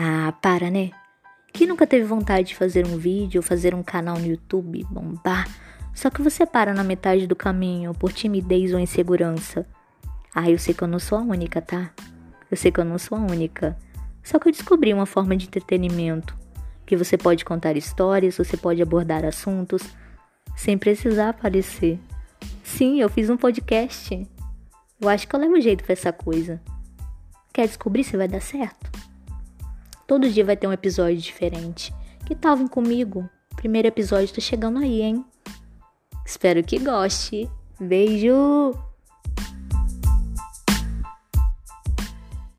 Ah, para, né? Quem nunca teve vontade de fazer um vídeo ou fazer um canal no YouTube, bombar? Só que você para na metade do caminho por timidez ou insegurança. Ah, eu sei que eu não sou a única, tá? Eu sei que eu não sou a única. Só que eu descobri uma forma de entretenimento. Que você pode contar histórias, você pode abordar assuntos sem precisar aparecer. Sim, eu fiz um podcast. Eu acho que eu levo jeito pra essa coisa. Quer descobrir se vai dar certo? Todo dia vai ter um episódio diferente. Que tal vir comigo? Primeiro episódio tá chegando aí, hein? Espero que goste. Beijo!